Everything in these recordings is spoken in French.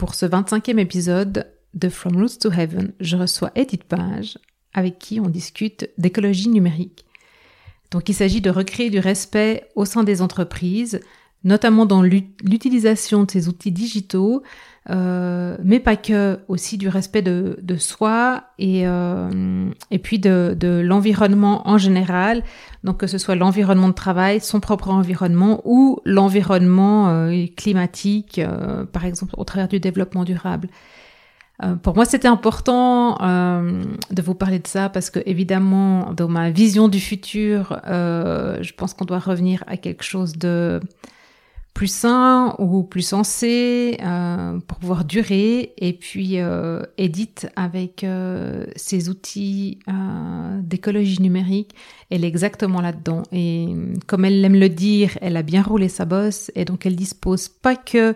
Pour ce 25e épisode de From Roots to Heaven, je reçois Edith Page, avec qui on discute d'écologie numérique. Donc il s'agit de recréer du respect au sein des entreprises, notamment dans l'utilisation de ces outils digitaux, euh, mais pas que, aussi du respect de, de soi et, euh, et puis de, de l'environnement en général, donc que ce soit l'environnement de travail, son propre environnement ou l'environnement euh, climatique, euh, par exemple au travers du développement durable. Euh, pour moi, c'était important euh, de vous parler de ça parce que, évidemment, dans ma vision du futur, je pense qu'on doit revenir à quelque chose de plus sain ou plus sensé pour pouvoir durer. Et puis, Edith, avec ses outils d'écologie numérique, elle est exactement là-dedans. Et comme elle aime le dire, elle a bien roulé sa bosse et donc elle dispose pas que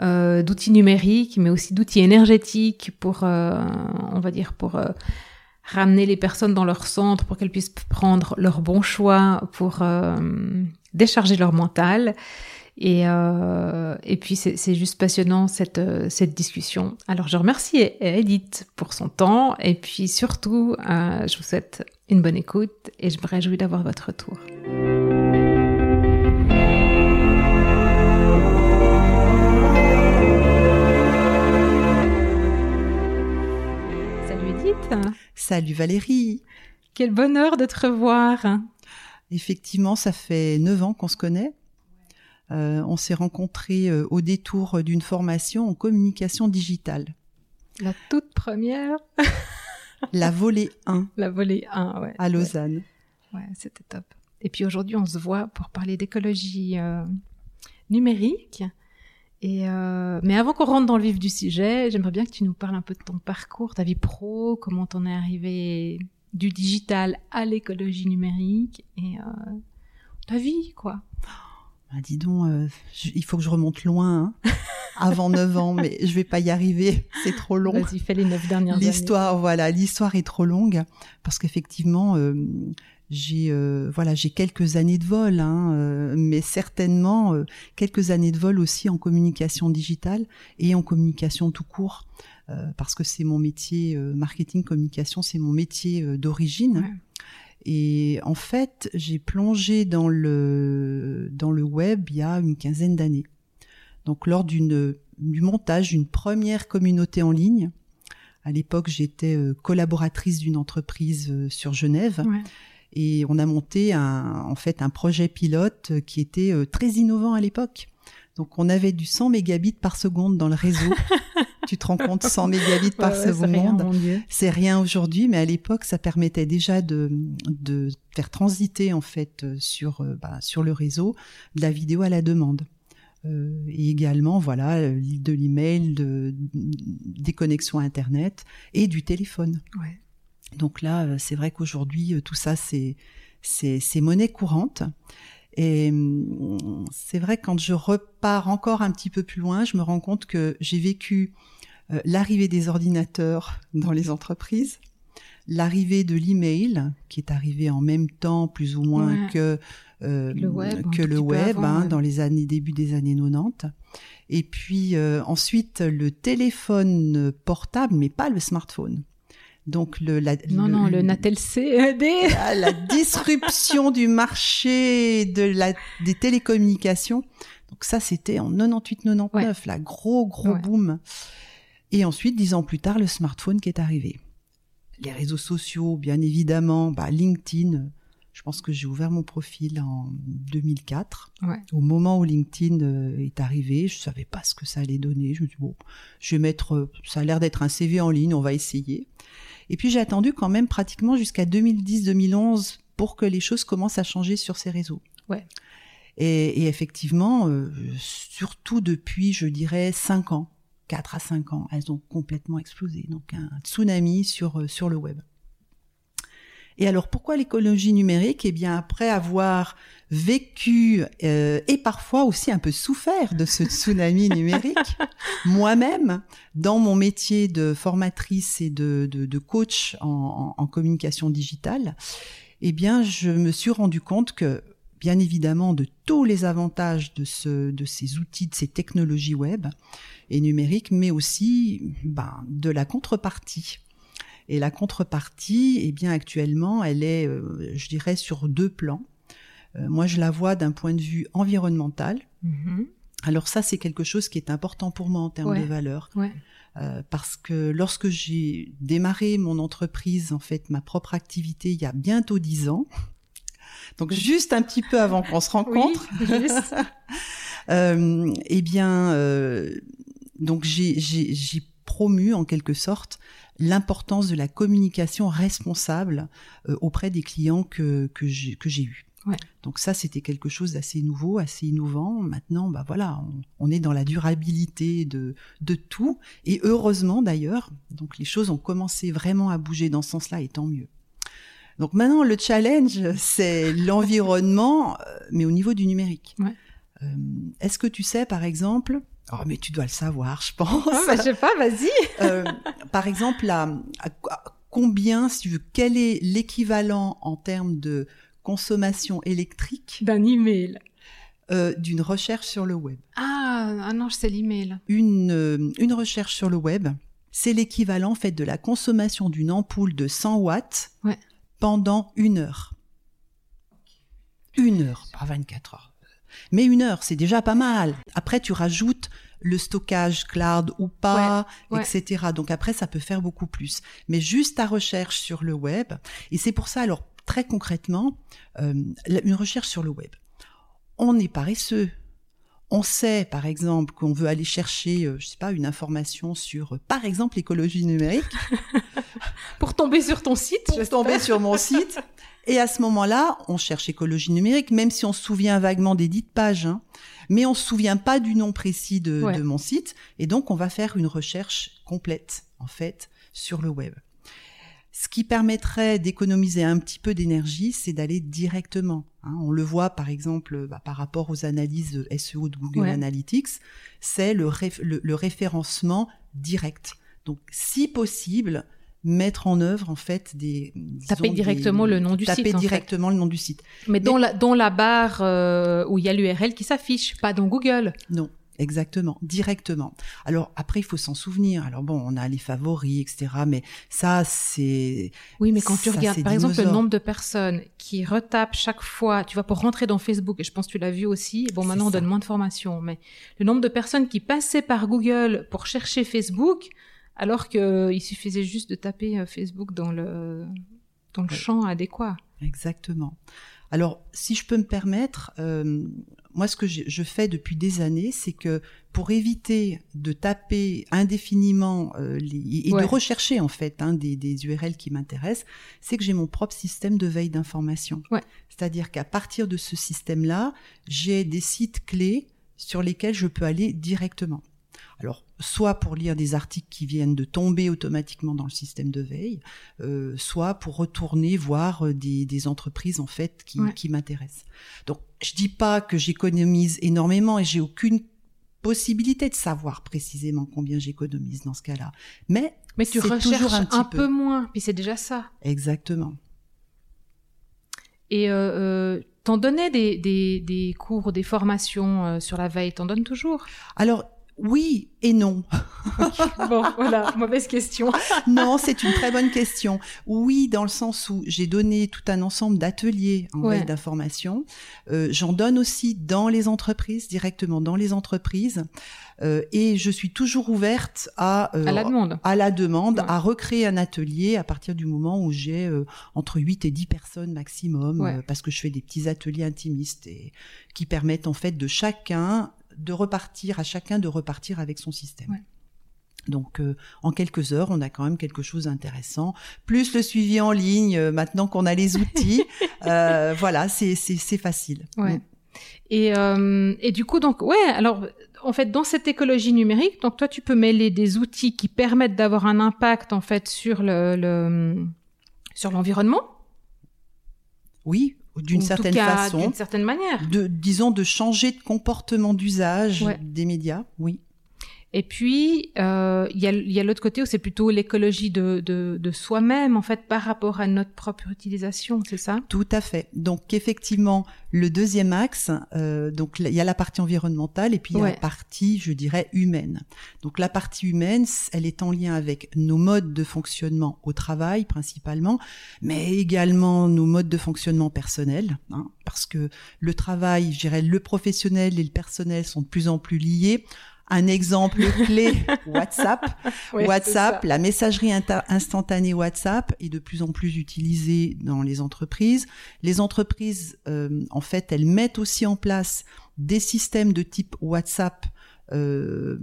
euh, d'outils numériques, mais aussi d'outils énergétiques pour, euh, on va dire, pour euh, ramener les personnes dans leur centre, pour qu'elles puissent prendre leurs bons choix, pour décharger leur mental. Et, et puis c'est juste passionnant cette, cette discussion. Alors je remercie Edith pour son temps et puis surtout je vous souhaite une bonne écoute et je me réjouis d'avoir votre retour. Salut Valérie. Quel bonheur de te revoir. Effectivement, ça fait neuf ans qu'on se connaît. Euh, on s'est rencontrés euh, au détour d'une formation en communication digitale. La toute première. La volée 1. La volée 1, ouais. À Lausanne. Ouais, c'était top. Et puis aujourd'hui, on se voit pour parler d'écologie euh, numérique. Et euh, mais avant qu'on rentre dans le vif du sujet, j'aimerais bien que tu nous parles un peu de ton parcours, ta vie pro, comment t'en es arrivé du digital à l'écologie numérique et euh, ta vie, quoi. Bah, dis donc, euh, il faut que je remonte loin, hein, avant 9 ans, mais je vais pas y arriver, c'est trop long. Vas-y, fais les 9 dernières années. L'histoire, voilà, l'histoire est trop longue, parce qu'effectivement, euh, j'ai euh, voilà j'ai quelques années de vol, hein, mais certainement quelques années de vol aussi en communication digitale et en communication tout court, parce que c'est mon métier marketing communication, c'est mon métier d'origine. Et en fait, j'ai plongé dans le dans le web il y a une quinzaine d'années. Donc lors d'une du montage d'une première communauté en ligne. À l'époque, j'étais collaboratrice d'une entreprise sur Genève. Ouais et on a monté un, en fait un projet pilote qui était euh, très innovant à l'époque. Donc on avait du 100 mégabits par seconde dans le réseau. tu te rends compte 100 mégabits par seconde, c'est rien, aujourd'hui, mais à l'époque ça permettait déjà de, de faire transiter en fait euh, sur euh, bah, sur le réseau de la vidéo à la demande. Euh, et également voilà de l'email, de, des connexions internet et du téléphone. Ouais. Donc là, euh, c'est vrai qu'aujourd'hui, euh, tout ça, c'est c'est monnaie courante. Et hum, c'est vrai quand je repars encore un petit peu plus loin, je me rends compte que j'ai vécu euh, l'arrivée des ordinateurs dans les entreprises, l'arrivée de l'email qui est arrivé en même temps plus ou moins que le web, que le web hein, dans les années début des années 90. Et puis ensuite le téléphone portable, mais pas le smartphone. Donc le la, non non le Natel C la, la disruption du marché de la des télécommunications. Donc ça c'était en 98 99 la gros gros boom. Et ensuite dix ans plus tard le smartphone qui est arrivé. Les réseaux sociaux bien évidemment, bah, LinkedIn. Je pense que j'ai ouvert mon profil en 2004. Ouais. Au moment où LinkedIn euh, est arrivé, je savais pas ce que ça allait donner. Je me dis bon, je vais mettre, euh, ça a l'air d'être un CV en ligne, on va essayer. Et puis j'ai attendu quand même pratiquement jusqu'à 2010-2011 pour que les choses commencent à changer sur ces réseaux. Ouais. Et, et effectivement, euh, surtout depuis, je dirais, 5 ans, 4 à 5 ans, elles ont complètement explosé. Donc un tsunami sur, euh, sur le web. Et alors pourquoi l'écologie numérique? Eh bien après avoir vécu euh, et parfois aussi un peu souffert de ce tsunami numérique, moi-même dans mon métier de formatrice et de, de, de coach en, en, communication digitale, eh bien je me suis rendu compte que bien évidemment de tous les avantages de, ce, de ces outils, de ces technologies web et numériques, mais aussi ben, de la contrepartie. Et la contrepartie, eh bien actuellement, elle est, euh, je dirais, sur deux plans. Euh, moi, je la vois d'un point de vue environnemental. Mhm. Alors ça, c'est quelque chose qui est important pour moi en termes Ouais. de valeur. Ouais. Euh, parce que lorsque j'ai démarré mon entreprise, en fait, ma propre activité, il y a bientôt dix ans, donc juste un petit peu avant qu'on se rencontre, Oui, euh, eh bien, euh, donc j'ai promu en quelque sorte l'importance de la communication responsable euh, auprès des clients que que j'ai eus. Ouais. Donc ça, c'était quelque chose d'assez nouveau, assez innovant. Maintenant, bah voilà, on, on est dans la durabilité de de tout, et heureusement d'ailleurs. Donc les choses ont commencé vraiment à bouger dans ce sens-là, et tant mieux. Donc maintenant, le challenge, c'est l'environnement, euh, mais au niveau du numérique. Ouais. Euh, Est-ce que tu sais, par exemple, oh mais tu dois le savoir, je pense. Ah, bah, je sais pas, vas-y. Euh, par exemple, à, à- à combien, si tu veux, quel est l'équivalent en termes de consommation électrique D'un email. euh, d'une recherche sur le web Ah, ah non, c'est l'email. une, euh, une recherche sur le web, c'est l'équivalent en fait de la consommation d'une ampoule de 100 watts Ouais. pendant une heure. Une heure, pas 24 heures. Mais une heure, c'est déjà pas mal. Après, tu rajoutes le stockage cloud ou pas, Ouais, ouais. etc. Donc après, ça peut faire beaucoup plus. Mais juste ta recherche sur le web, et c'est pour ça, alors très concrètement, euh, une recherche sur le web. On est paresseux. On sait, par exemple, qu'on veut aller chercher, euh, je sais pas, une information sur, euh, par exemple, l'écologie numérique, Pour tomber sur ton site, pour tomber sur mon site. Et à ce moment-là, on cherche écologie numérique, même si on se souvient vaguement des dites pages, hein, mais on se souvient pas du nom précis de, Ouais. de mon site. Et donc, on va faire une recherche complète, en fait, sur le web. Ce qui permettrait d'économiser un petit peu d'énergie, c'est d'aller directement. hein. On le voit par exemple bah, par rapport aux analyses SEO de Google Ouais. Analytics, c'est le, réf- le- le référencement direct. Donc, si possible, mettre en œuvre en fait des Taper directement le nom du taper site, en fait. directement le nom du site. Mais dans la, dans la barre euh, où il y a l'URL qui s'affiche, pas dans Google. Non, exactement, directement. Alors après, il faut s'en souvenir. Alors bon, on a les favoris, etc. Mais ça, c'est Oui, mais quand tu regardes, par exemple, le nombre de personnes qui retapent chaque fois, tu vois, pour rentrer dans Facebook, et je pense que tu l'as vu aussi, bon, maintenant on ça. donne moins de formations, mais le nombre de personnes qui passaient par Google pour chercher Facebook, alors qu'il suffisait juste de taper euh, Facebook dans le, dans le Ouais. champ adéquat. Exactement. Alors, si je peux me permettre, euh, moi, ce que je, je fais depuis des années, c'est que pour éviter de taper indéfiniment euh, les- et Ouais. de rechercher en fait hein, des, des URL qui m'intéressent, c'est que j'ai mon propre système de veille d'information. Ouais. C'est-à-dire qu'à partir de ce système-là, j'ai des sites clés sur lesquels je peux aller directement. Alors, soit pour lire des articles qui viennent de tomber automatiquement dans le système de veille, euh, soit pour retourner voir euh, des, des entreprises en fait qui, Ouais. qui m'intéressent. Donc, je dis pas que j'économise énormément et j'ai aucune possibilité de savoir précisément combien j'économise dans ce cas-là. Mais Mais tu recherches toujours un, peu. peu. moins, puis c'est déjà ça. exactement. Et euh, t'en donnais des, des, des cours, des formations sur la veille, t'en donnes toujours? Alors oui et non. Bon, voilà, mauvaise question. non, c'est une très bonne question. Oui, dans le sens où j'ai donné tout un ensemble d'ateliers en Ouais. d'information. Euh, J'en donne aussi dans les entreprises, directement dans les entreprises. Euh, et je suis toujours ouverte à, euh, À la demande. à la demande, Ouais. à recréer un atelier à partir du moment où j'ai euh, entre 8 et 10 personnes maximum, Ouais. euh, parce que je fais des petits ateliers intimistes et qui permettent en fait de chacun de repartir, à chacun de repartir avec son système. Ouais. Donc euh, en quelques heures, on a quand même quelque chose d'intéressant. Plus le suivi en ligne, euh, maintenant qu'on a les outils, euh, voilà, c'est facile. Ouais. Mm. Et, et du coup, donc, ouais, alors, en fait, dans cette écologie numérique, donc toi, tu peux mêler des outils qui permettent d'avoir un impact, en fait, sur le, le sur l'environnement? Oui, ou d'une certaine cas, façon. D'une certaine manière. de disons de changer de comportement d'usage Ouais. des médias oui Et puis, euh, il y a, y a l'autre côté où c'est plutôt l'écologie de, de, de soi-même, en fait, par rapport à notre propre utilisation, c'est ça? Tout à fait. Donc, effectivement, le deuxième axe, euh, donc il y a la partie environnementale et puis il y a la partie, je dirais, humaine. Donc, la partie humaine, elle est en lien avec nos modes de fonctionnement au travail, principalement, mais également nos modes de fonctionnement personnels, hein, parce que le travail, je dirais, le professionnel et le personnel sont de plus en plus liés un exemple clé, WhatsApp. WhatsApp, la messagerie instantanée WhatsApp est de plus en plus utilisée dans les entreprises. Les entreprises, euh, en fait, elles mettent aussi en place des systèmes de type WhatsApp euh,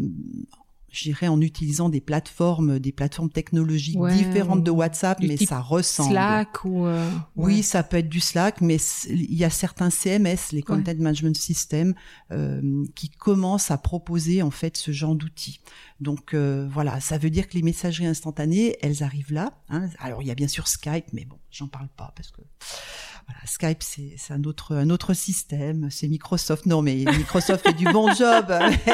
j'irais en utilisant des plateformes, des plateformes technologiques différentes de WhatsApp, mais ça ressemble. Slack ou euh, oui, ça peut être du Slack, mais il y a certains CMS, les Content Management Systems, euh, qui commencent à proposer en fait ce genre d'outils. Donc euh, voilà, ça veut dire que les messageries instantanées, elles arrivent là. Hein. Alors il y a bien sûr Skype, mais bon, j'en parle pas parce que voilà, Skype, c'est un autre, un autre système. C'est Microsoft. Non, mais Microsoft fait du bon job.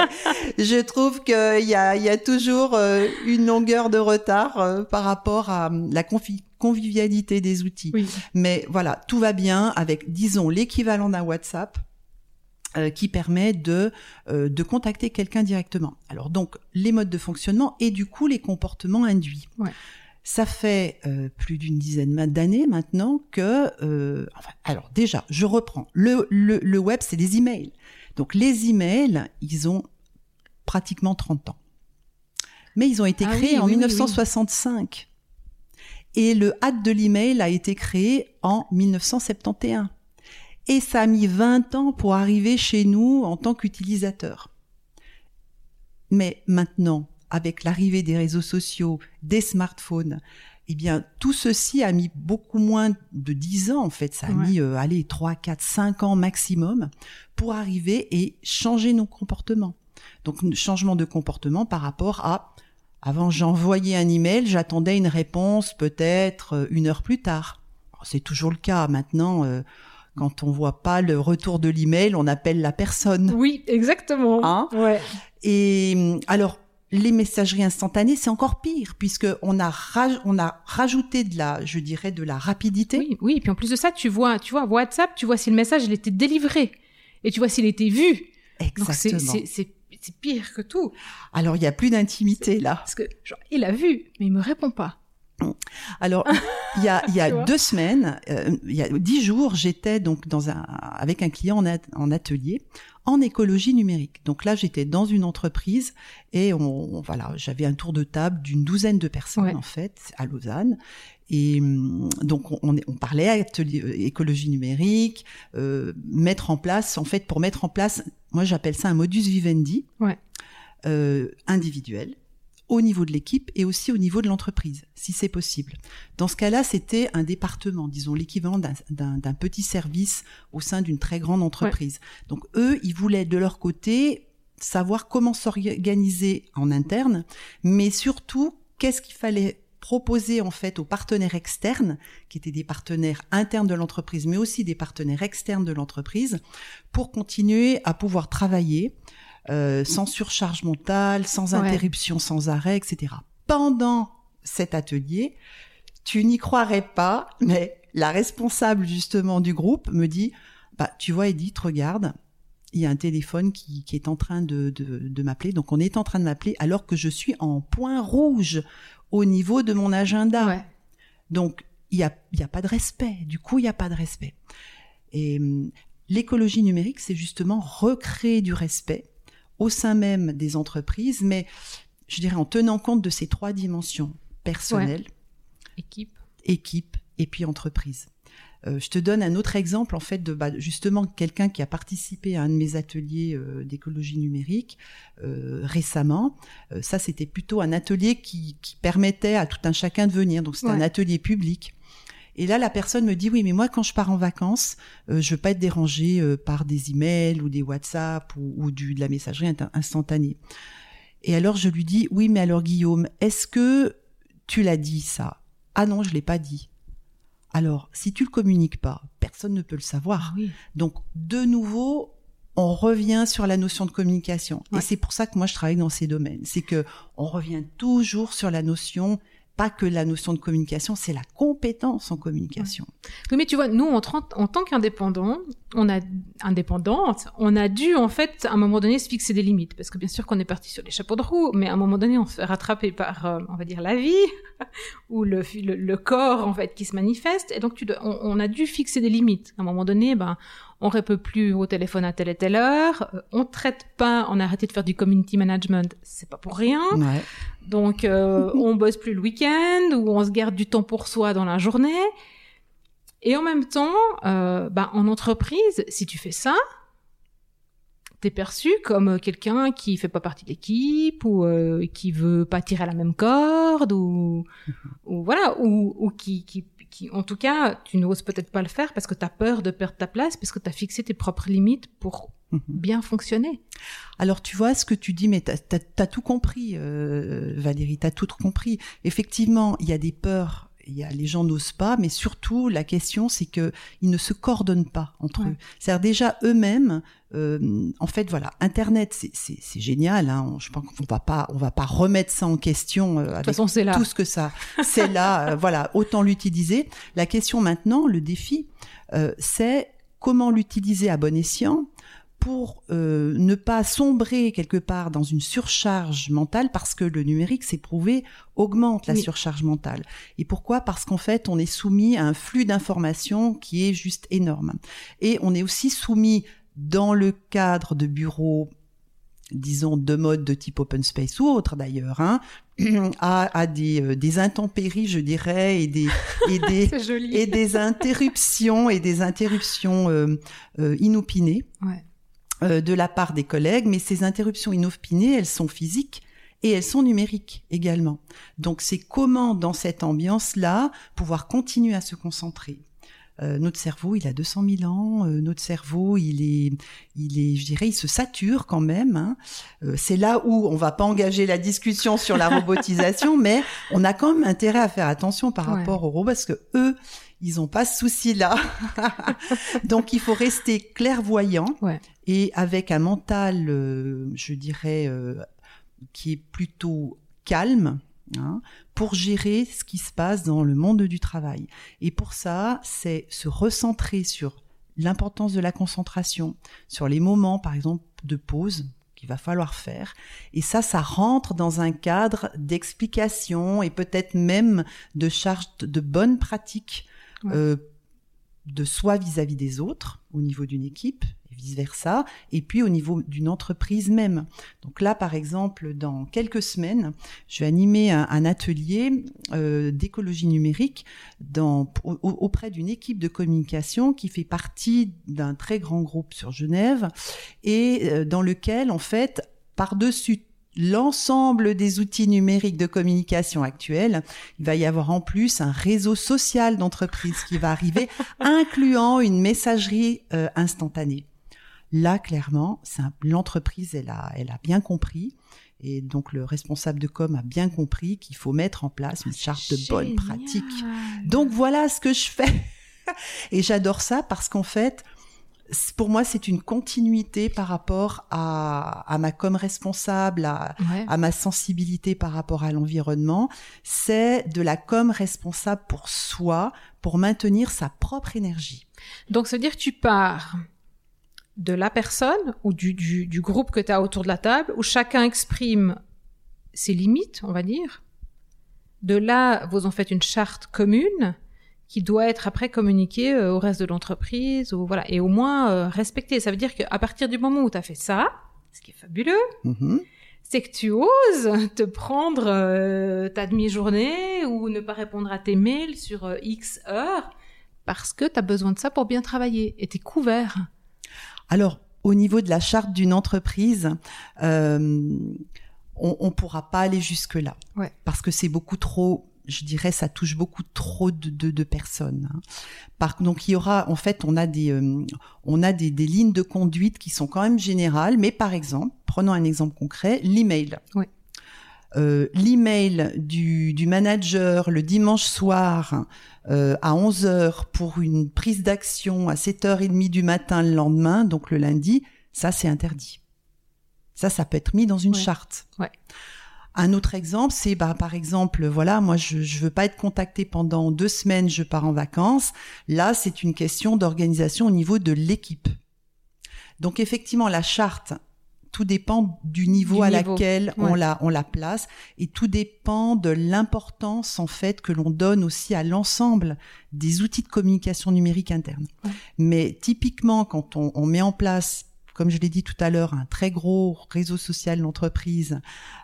Je trouve qu'il y a, il y a toujours euh, une longueur de retard euh, par rapport à hum, la convivialité des outils. Mais voilà, tout va bien avec, disons, l'équivalent d'un WhatsApp. Euh, qui permet de de contacter quelqu'un directement. Alors donc les modes de fonctionnement et du coup les comportements induits. Ouais. Ça fait euh, plus d'une dizaine d'années maintenant que, euh, enfin, alors déjà, je reprends. Le, le, le web, c'est des emails. Donc les emails, ils ont pratiquement 30 ans. Mais ils ont été ah créés en 1965. Et le hâte de l'email a été créé en 1971. Et ça a mis 20 ans pour arriver chez nous en tant qu'utilisateur. Mais maintenant, avec l'arrivée des réseaux sociaux, des smartphones, eh bien, tout ceci a mis beaucoup moins de 10 ans, en fait. Ça a mis, euh, allez, 3, 4, 5 ans maximum pour arriver et changer nos comportements. Donc, changement de comportement par rapport à, avant, j'envoyais un email, j'attendais une réponse peut-être euh, une heure plus tard. C'est toujours le cas. Maintenant, euh, quand on voit pas le retour de l'email, on appelle la personne. Oui, exactement. Hein? Ouais. Et alors, les messageries instantanées, c'est encore pire puisque on a on a rajouté de la, je dirais, de la rapidité. Oui, oui. Et puis en plus de ça, tu vois, tu vois, WhatsApp, tu vois si le message il était délivré et tu vois s'il était vu. Exactement. C'est pire que tout. Alors il y a plus d'intimité là. Parce que genre, il a vu, mais il me répond pas. Alors, il y a, il y a deux semaines, euh, il y a dix jours, j'étais donc dans un, avec un client en, en, atelier en écologie numérique. Donc là, j'étais dans une entreprise et on, voilà, j'avais un tour de table d'une douzaine de personnes en fait à Lausanne. Et hum, donc on, on parlait atelier, euh, écologie numérique, euh, mettre en place, en fait, pour mettre en place, moi j'appelle ça un modus vivendi ouais. euh, individuel au niveau de l'équipe et aussi au niveau de l'entreprise, si c'est possible. Dans ce cas-là, c'était un département, disons l'équivalent d'un petit service au sein d'une très grande entreprise. Donc eux, ils voulaient de leur côté savoir comment s'organiser en interne, mais surtout qu'est-ce qu'il fallait proposer en fait aux partenaires externes, qui étaient des partenaires internes de l'entreprise, mais aussi des partenaires externes de l'entreprise, pour continuer à pouvoir travailler euh, sans surcharge mentale, sans interruption, sans arrêt, etc. Pendant cet atelier, tu n'y croirais pas, mais la responsable justement du groupe me dit, bah tu vois Edith, regarde, il y a un téléphone qui, qui est en train de, de, de m'appeler. Donc on est en train de m'appeler alors que je suis en point rouge au niveau de mon agenda. Donc il y a, y a pas de respect. Du coup, il n'y a pas de respect. Et hum, l'écologie numérique, c'est justement recréer du respect au sein même des entreprises, mais je dirais en tenant compte de ces trois dimensions personnelles, équipe, équipe et puis entreprise. Euh, je te donne un autre exemple en fait de bah, justement quelqu'un qui a participé à un de mes ateliers euh, d'écologie numérique euh, récemment. ça c'était plutôt un atelier qui, qui, permettait à tout un chacun de venir, donc c'était un atelier public. Et là, la personne me dit oui, mais moi, quand je pars en vacances, euh, je veux pas être dérangée euh, par des emails ou des WhatsApp ou, ou du, de la messagerie instantanée. Et alors, je lui dis oui, mais alors Guillaume, est-ce que tu l'as dit ça? Ah non, je l'ai pas dit. Alors, si tu le communiques pas, personne ne peut le savoir. Ah Donc, de nouveau, on revient sur la notion de communication. Et c'est pour ça que moi je travaille dans ces domaines. C'est que on revient toujours sur la notion pas que la notion de communication, c'est la compétence en communication. Oui, mais tu vois, nous, en, en tant qu'indépendants, on a indépendante, on a dû en fait à un moment donné se fixer des limites, parce que bien sûr qu'on est parti sur les chapeaux de roue, mais à un moment donné, on se fait rattraper par, euh, on va dire, la vie ou le, le, corps en fait qui se manifeste, et donc tu on, on, a dû fixer des limites. À un moment donné, ben on répond plus au téléphone à telle et telle heure, euh, on traite pas, on a arrêté de faire du community management, c'est pas pour rien. Ouais. Donc euh, on bosse plus le week-end ou on se garde du temps pour soi dans la journée. Et en même temps, euh, bah, en entreprise, si tu fais ça, t'es perçu comme quelqu'un qui fait pas partie de l'équipe ou euh, qui veut pas tirer à la même corde ou, ou voilà ou, ou qui, qui en tout cas, tu n'oses peut-être pas le faire parce que tu as peur de perdre ta place, parce que tu as fixé tes propres limites pour mhm. bien fonctionner. Alors tu vois ce que tu dis, mais tu as, tout compris, euh, Valérie, tu as tout compris. Effectivement, il y a des peurs y a, les gens n'osent pas, mais surtout la question c'est que ils ne se coordonnent pas entre eux. C'est-à-dire déjà eux-mêmes. Euh, en fait, voilà, Internet, c'est génial. Hein, je pense qu'on va pas, on va pas remettre ça en question euh, avec façon, là. tout ce que ça, c'est là. Euh, voilà, autant l'utiliser. La question maintenant, le défi, euh, c'est comment l'utiliser à bon escient pour euh, ne pas sombrer quelque part dans une surcharge mentale, parce que le numérique, c'est prouvé, augmente la surcharge mentale. Et pourquoi? Parce qu'en fait, on est soumis à un flux d'informations qui est juste énorme. Et on est aussi soumis dans le cadre de bureaux disons de mode de type open space ou autre d'ailleurs hein, à, à des, euh, des intempéries je dirais et des et des et des interruptions et des interruptions euh, euh inopinées ouais. Euh, de la part des collègues, mais ces interruptions inopinées, elles sont physiques et elles sont numériques également. Donc c'est comment dans cette ambiance-là pouvoir continuer à se concentrer? Euh, notre cerveau, il a 200 000 ans. Euh, notre cerveau, il est, il est, je dirais, il se sature quand même. Hein. c'est là où on va pas engager la discussion sur la robotisation, mais on a quand même intérêt à faire attention par rapport aux robots parce que eux, ils ont pas ce souci-là. Donc il faut rester clairvoyant et avec un mental, euh, je dirais, euh, qui est plutôt calme. Hein, pour gérer ce qui se passe dans le monde du travail. Et pour ça, c'est se recentrer sur l'importance de la concentration, sur les moments, par exemple, de pause qu'il va falloir faire. Et ça, ça rentre dans un cadre d'explication et peut-être même de charge de bonnes pratiques euh, de soi vis-à-vis des autres, au niveau d'une équipe, vice-versa, et puis au niveau d'une entreprise même. Donc là, par exemple, dans quelques semaines, je vais animer un, atelier euh, d'écologie numérique dans, auprès d'une équipe de communication qui fait partie d'un très grand groupe sur Genève, et euh, dans lequel, en fait, par-dessus l'ensemble des outils numériques de communication actuels, il va y avoir en plus un réseau social d'entreprises qui va arriver, incluant une messagerie euh, instantanée. Là, clairement, l'entreprise, elle a, elle a bien compris. Et donc le responsable de com a bien compris qu'il faut mettre en place une charte de bonnes pratiques. Donc voilà ce que je fais. Et j'adore ça parce qu'en fait, pour moi, c'est une continuité par rapport à, à ma com responsable, à, à, ma sensibilité par rapport à l'environnement. C'est de la com responsable pour soi, pour maintenir sa propre énergie. Donc, se dire tu pars de la personne ou du, du, du groupe que tu as autour de la table, où chacun exprime ses limites, on va dire. De là, vous en faites une charte commune qui doit être après communiqué euh, au reste de l'entreprise ou voilà et au moins euh, respecté. Ça veut dire qu'à partir du moment où tu as fait ça, ce qui est fabuleux, mm-hmm. c'est que tu oses te prendre euh, ta demi-journée ou ne pas répondre à tes mails sur X heures parce que tu as besoin de ça pour bien travailler et tu es couvert. Alors, au niveau de la charte d'une entreprise, on, on pourra pas aller jusque là ouais. parce que c'est beaucoup trop je dirais, ça touche beaucoup trop de, de, de personnes. Hein. Par, donc il y aura, en fait, on a des, euh, on a des, des, lignes de conduite qui sont quand même générales, mais par exemple, prenons un exemple concret, l'email. Oui. Euh, l'email du, du, manager le dimanche soir euh, à 11h pour une prise d'action à 7h30 du matin le lendemain, donc le lundi, Ça, c'est interdit. Ça, ça peut être mis dans une Ouais. charte. Ouais. Un autre exemple, c'est bah, par exemple, voilà, moi je je veux pas être contacté pendant deux semaines, je pars en vacances. Là, c'est une question d'organisation au niveau de l'équipe. Donc effectivement, la charte, tout dépend du niveau Du à niveau, laquelle on la on la place, et tout dépend de l'importance en fait que l'on donne aussi à l'ensemble des outils de communication numérique interne. Ouais. Mais typiquement, quand on, on met en place comme je l'ai dit tout à l'heure, un très gros réseau social d'entreprise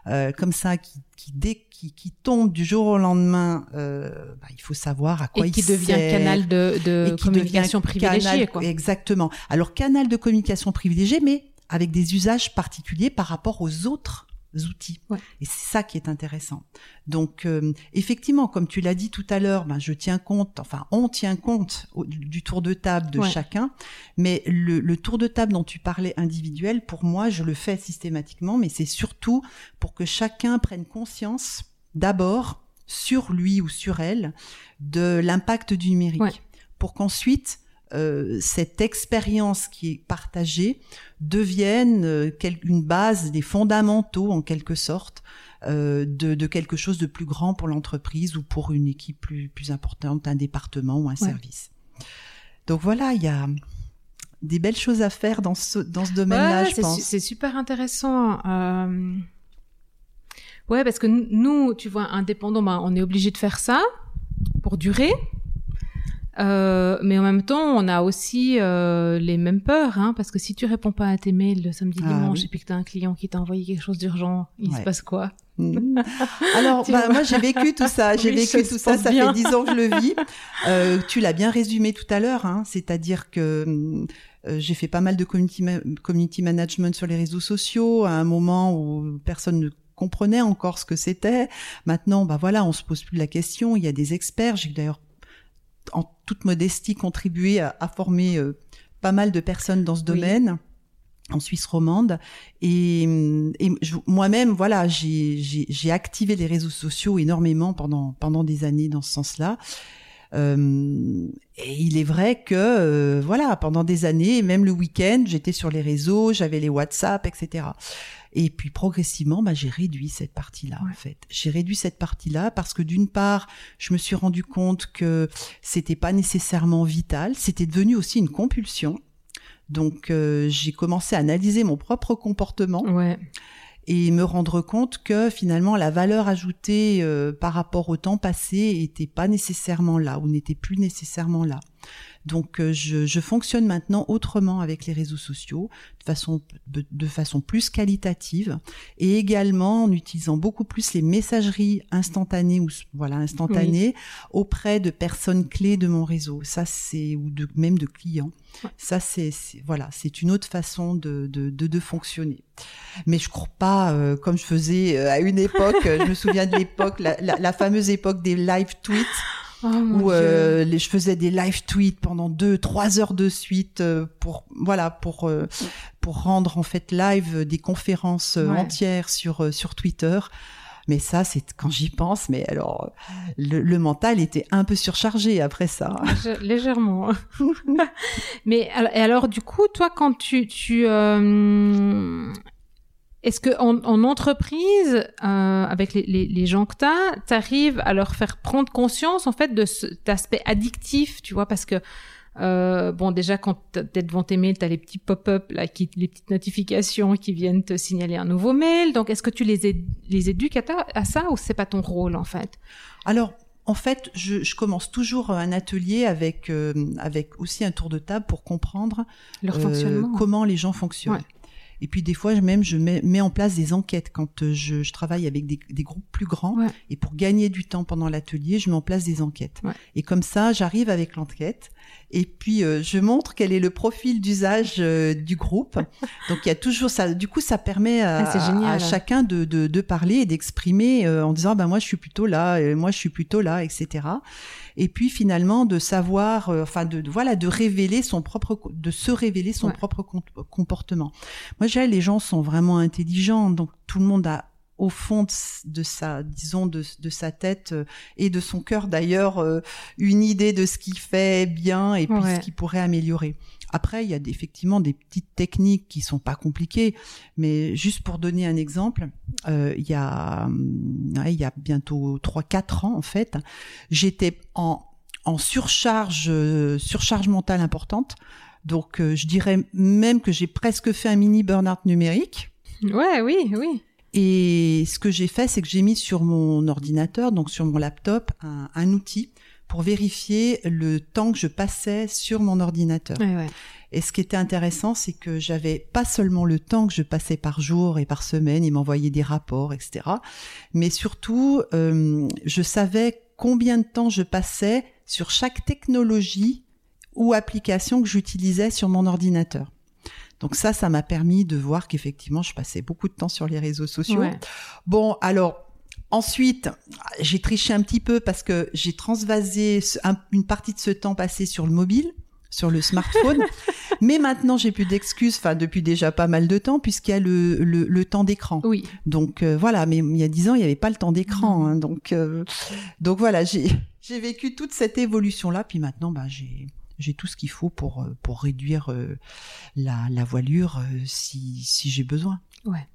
euh, comme ça qui qui, dé- qui qui tombe du jour au lendemain, euh, bah, il faut savoir à quoi Et il qui devient canal de, de et qui communication devient privilégiée, canal- quoi. Exactement. Alors canal de communication privilégié, mais avec des usages particuliers par rapport aux autres outils. Ouais. Et c'est ça qui est intéressant. Donc euh, effectivement, comme tu l'as dit tout à l'heure, ben, je tiens compte, enfin on tient compte au- du tour de table de Ouais. chacun, mais le, le tour de table dont tu parlais individuel, pour moi, je le fais systématiquement, mais c'est surtout pour que chacun prenne conscience d'abord sur lui ou sur elle de l'impact du numérique, Ouais. pour qu'ensuite euh, cette expérience qui est partagée devienne euh, une base, des fondamentaux en quelque sorte euh, de, de quelque chose de plus grand pour l'entreprise ou pour une équipe plus, plus importante, un département ou un service. Donc voilà, il y a des belles choses à faire dans ce, dans ce domaine-là, Ouais, je c'est pense. su- c'est super intéressant. Ouais, parce que nous, tu vois, indépendants, ben, on est obligé de faire ça pour durer. Euh, mais en même temps, on a aussi euh, les mêmes peurs, hein, parce que si tu réponds pas à tes mails le samedi, Ah, dimanche, oui. et puis que tu as un client qui t'a envoyé quelque chose d'urgent, il se passe quoi? Mhm. Alors, bah, moi, j'ai vécu tout ça. J'ai Oui, vécu tout ça. Ça fait dix ans que je le vis. Euh, tu l'as bien résumé tout à l'heure. Hein, C'est-à-dire que hum, euh, j'ai fait pas mal de community, ma- community management sur les réseaux sociaux à un moment où personne ne comprenait encore ce que c'était. Maintenant, bah voilà, on se pose plus la question. Il y a des experts. J'ai d'ailleurs, en toute modestie, contribué à, à former euh, pas mal de personnes dans ce domaine en Suisse romande. Et, moi-même, voilà, j'ai activé les réseaux sociaux énormément pendant pendant des années dans ce sens-là. Euh, et il est vrai que euh, voilà, pendant des années, même le week-end, j'étais sur les réseaux, j'avais les WhatsApp, etc. Et puis progressivement, bah, j'ai réduit cette partie-là Ouais. en fait. J'ai réduit cette partie-là parce que d'une part, je me suis rendu compte que c'était pas nécessairement vital, c'était devenu aussi une compulsion. Donc euh, j'ai commencé à analyser mon propre comportement Ouais. et me rendre compte que finalement la valeur ajoutée euh, par rapport au temps passé était pas nécessairement là ou n'était plus nécessairement là. Donc euh, je, je fonctionne maintenant autrement avec les réseaux sociaux, de façon de, de façon plus qualitative et également en utilisant beaucoup plus les messageries instantanées ou voilà instantanées auprès de personnes clés de mon réseau. Ça c'est ou de même de clients. Ouais. Ça c'est voilà c'est une autre façon de de, de, de fonctionner. Mais je crois pas euh, comme je faisais euh, à une époque. je me souviens de l'époque, la, la, la fameuse époque des live tweets Oh, où euh, les, je faisais des live tweets pendant deux, trois heures de suite euh, pour voilà pour euh, pour rendre en fait live des conférences euh, Ouais. entières sur sur Twitter. Mais ça, c'est quand j'y pense. Mais alors, le, le mental était un peu surchargé après ça. Légè- Légèrement. Mais et alors, du coup, toi, quand tu, tu euh, est-ce que en, en entreprise, euh, avec les, les, les gens que t'as, t'arrives à leur faire prendre conscience en fait de cet aspect addictif, tu vois, parce que euh, bon, déjà quand t'es devant tes mails, t'as les petits pop-up là, qui, les petites notifications qui viennent te signaler un nouveau mail. Donc, est-ce que tu les, é- les éduques à, ta- à ça ou c'est pas ton rôle en fait? Alors, en fait, je, je commence toujours un atelier avec euh, avec aussi un tour de table pour comprendre Leur euh, fonctionnement. comment les gens fonctionnent. Ouais. Et puis des fois, je- même, je mets, mets en place des enquêtes quand euh, je, je travaille avec des, des groupes plus grands. Ouais. Et pour gagner du temps pendant l'atelier, je mets en place des enquêtes. Ouais. Et comme ça, j'arrive avec l'enquête. Et puis, euh, je montre quel est le profil d'usage euh, du groupe. Donc, il y a toujours ça. Du coup, ça permet à, Ah, génial. à chacun de, de, de parler et d'exprimer euh, en disant, bah, moi, je suis plutôt là, moi, je suis plutôt là, etc et puis finalement de savoir, euh, enfin de, de- voilà, de révéler son propre, de se révéler son Ouais. propre com- comportement. Moi, dirais, les gens sont vraiment intelligents, donc tout le monde a au fond de, sa, disons, de, de sa tête euh, et de son cœur d'ailleurs, euh, une idée de ce qu'il fait bien et puis Ouais. ce qu'il pourrait améliorer. Après, il y a effectivement des petites techniques qui sont pas compliquées, mais juste pour donner un exemple, euh, il y a il y a bientôt 3-4 ans en fait, j'étais en en surcharge euh, surcharge mentale importante. Donc euh, je dirais même que j'ai presque fait un mini burn-out numérique. Ouais, oui, oui. Et ce que j'ai fait, c'est que j'ai mis sur mon ordinateur, donc sur mon laptop, un, un outil pour vérifier le temps que je passais sur mon ordinateur. Et ce qui était intéressant, c'est que j'avais pas seulement le temps que je passais par jour et par semaine, il m'envoyait des rapports, etc. Mais surtout, euh, je savais combien de temps je passais sur chaque technologie ou application que j'utilisais sur mon ordinateur. Donc ça, ça m'a permis de voir qu'effectivement, je passais beaucoup de temps sur les réseaux sociaux. Bon, alors Ensuite, j'ai triché un petit peu parce que j'ai transvasé une partie de ce temps passé sur le mobile, sur le smartphone. Mais maintenant, j'ai plus d'excuses, enfin depuis déjà pas mal de temps, puisqu'il y a le, le, temps d'écran. Oui. Donc euh, voilà, mais il y a dix ans, il n'y avait pas le temps d'écran. Hein, donc euh, donc voilà, j'ai j'ai vécu toute cette évolution là, puis maintenant, bah j'ai j'ai tout ce qu'il faut pour euh, pour réduire la, la voilure si si j'ai besoin. Ouais.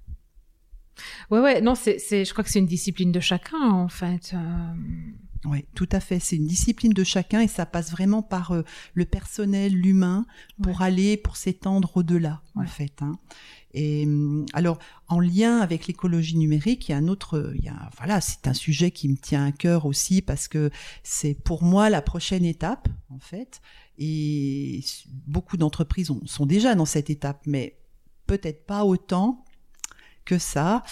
Ouais, ouais, non, c'est, c'est, je crois que c'est une discipline de chacun, en fait. Euh. Oui, tout à fait. C'est une discipline de chacun et ça passe vraiment par euh, le personnel, l'humain, pour aller, pour s'étendre au-delà, en fait. Hein. Et hum, alors, en lien avec l'écologie numérique, il y a un autre, il y a, voilà, c'est un sujet qui me tient à cœur aussi parce que c'est pour moi la prochaine étape, en fait. Et beaucoup d'entreprises sont déjà dans cette étape, mais peut-être pas autant que ça.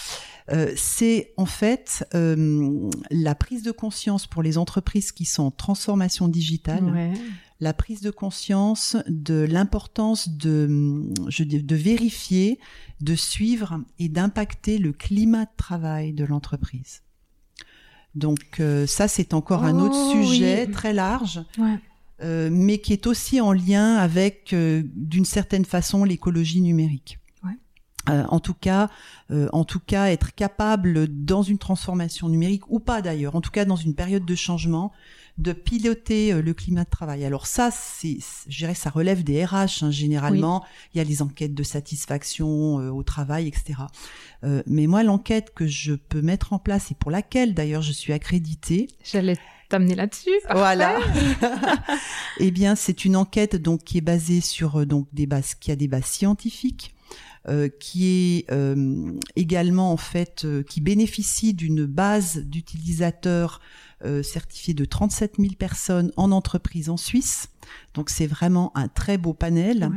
Euh, c'est en fait euh, la prise de conscience pour les entreprises qui sont en transformation digitale, la prise de conscience de l'importance de, je, de vérifier, de suivre et d'impacter le climat de travail de l'entreprise. Donc euh, ça, c'est encore un autre oh, sujet très large. mais qui est aussi en lien avec, d'une certaine façon, l'écologie numérique. Euh, en tout cas, euh, en tout cas, être capable dans une transformation numérique ou pas d'ailleurs, en tout cas dans une période de changement, de piloter euh, le climat de travail. Alors ça, c'est, je dirais, ça relève des RH hein, généralement. Il y a les enquêtes de satisfaction au travail, etc. mais moi, l'enquête que je peux mettre en place et pour laquelle d'ailleurs je suis accréditée, j'allais t'amener là-dessus. Voilà. eh bien, c'est une enquête donc qui est basée sur donc des bases, qui a des bases scientifiques euh, qui est euh, également en fait euh, qui bénéficie d'une base d'utilisateurs certifiés de 37 000 personnes en entreprise en Suisse. Donc c'est vraiment un très beau panel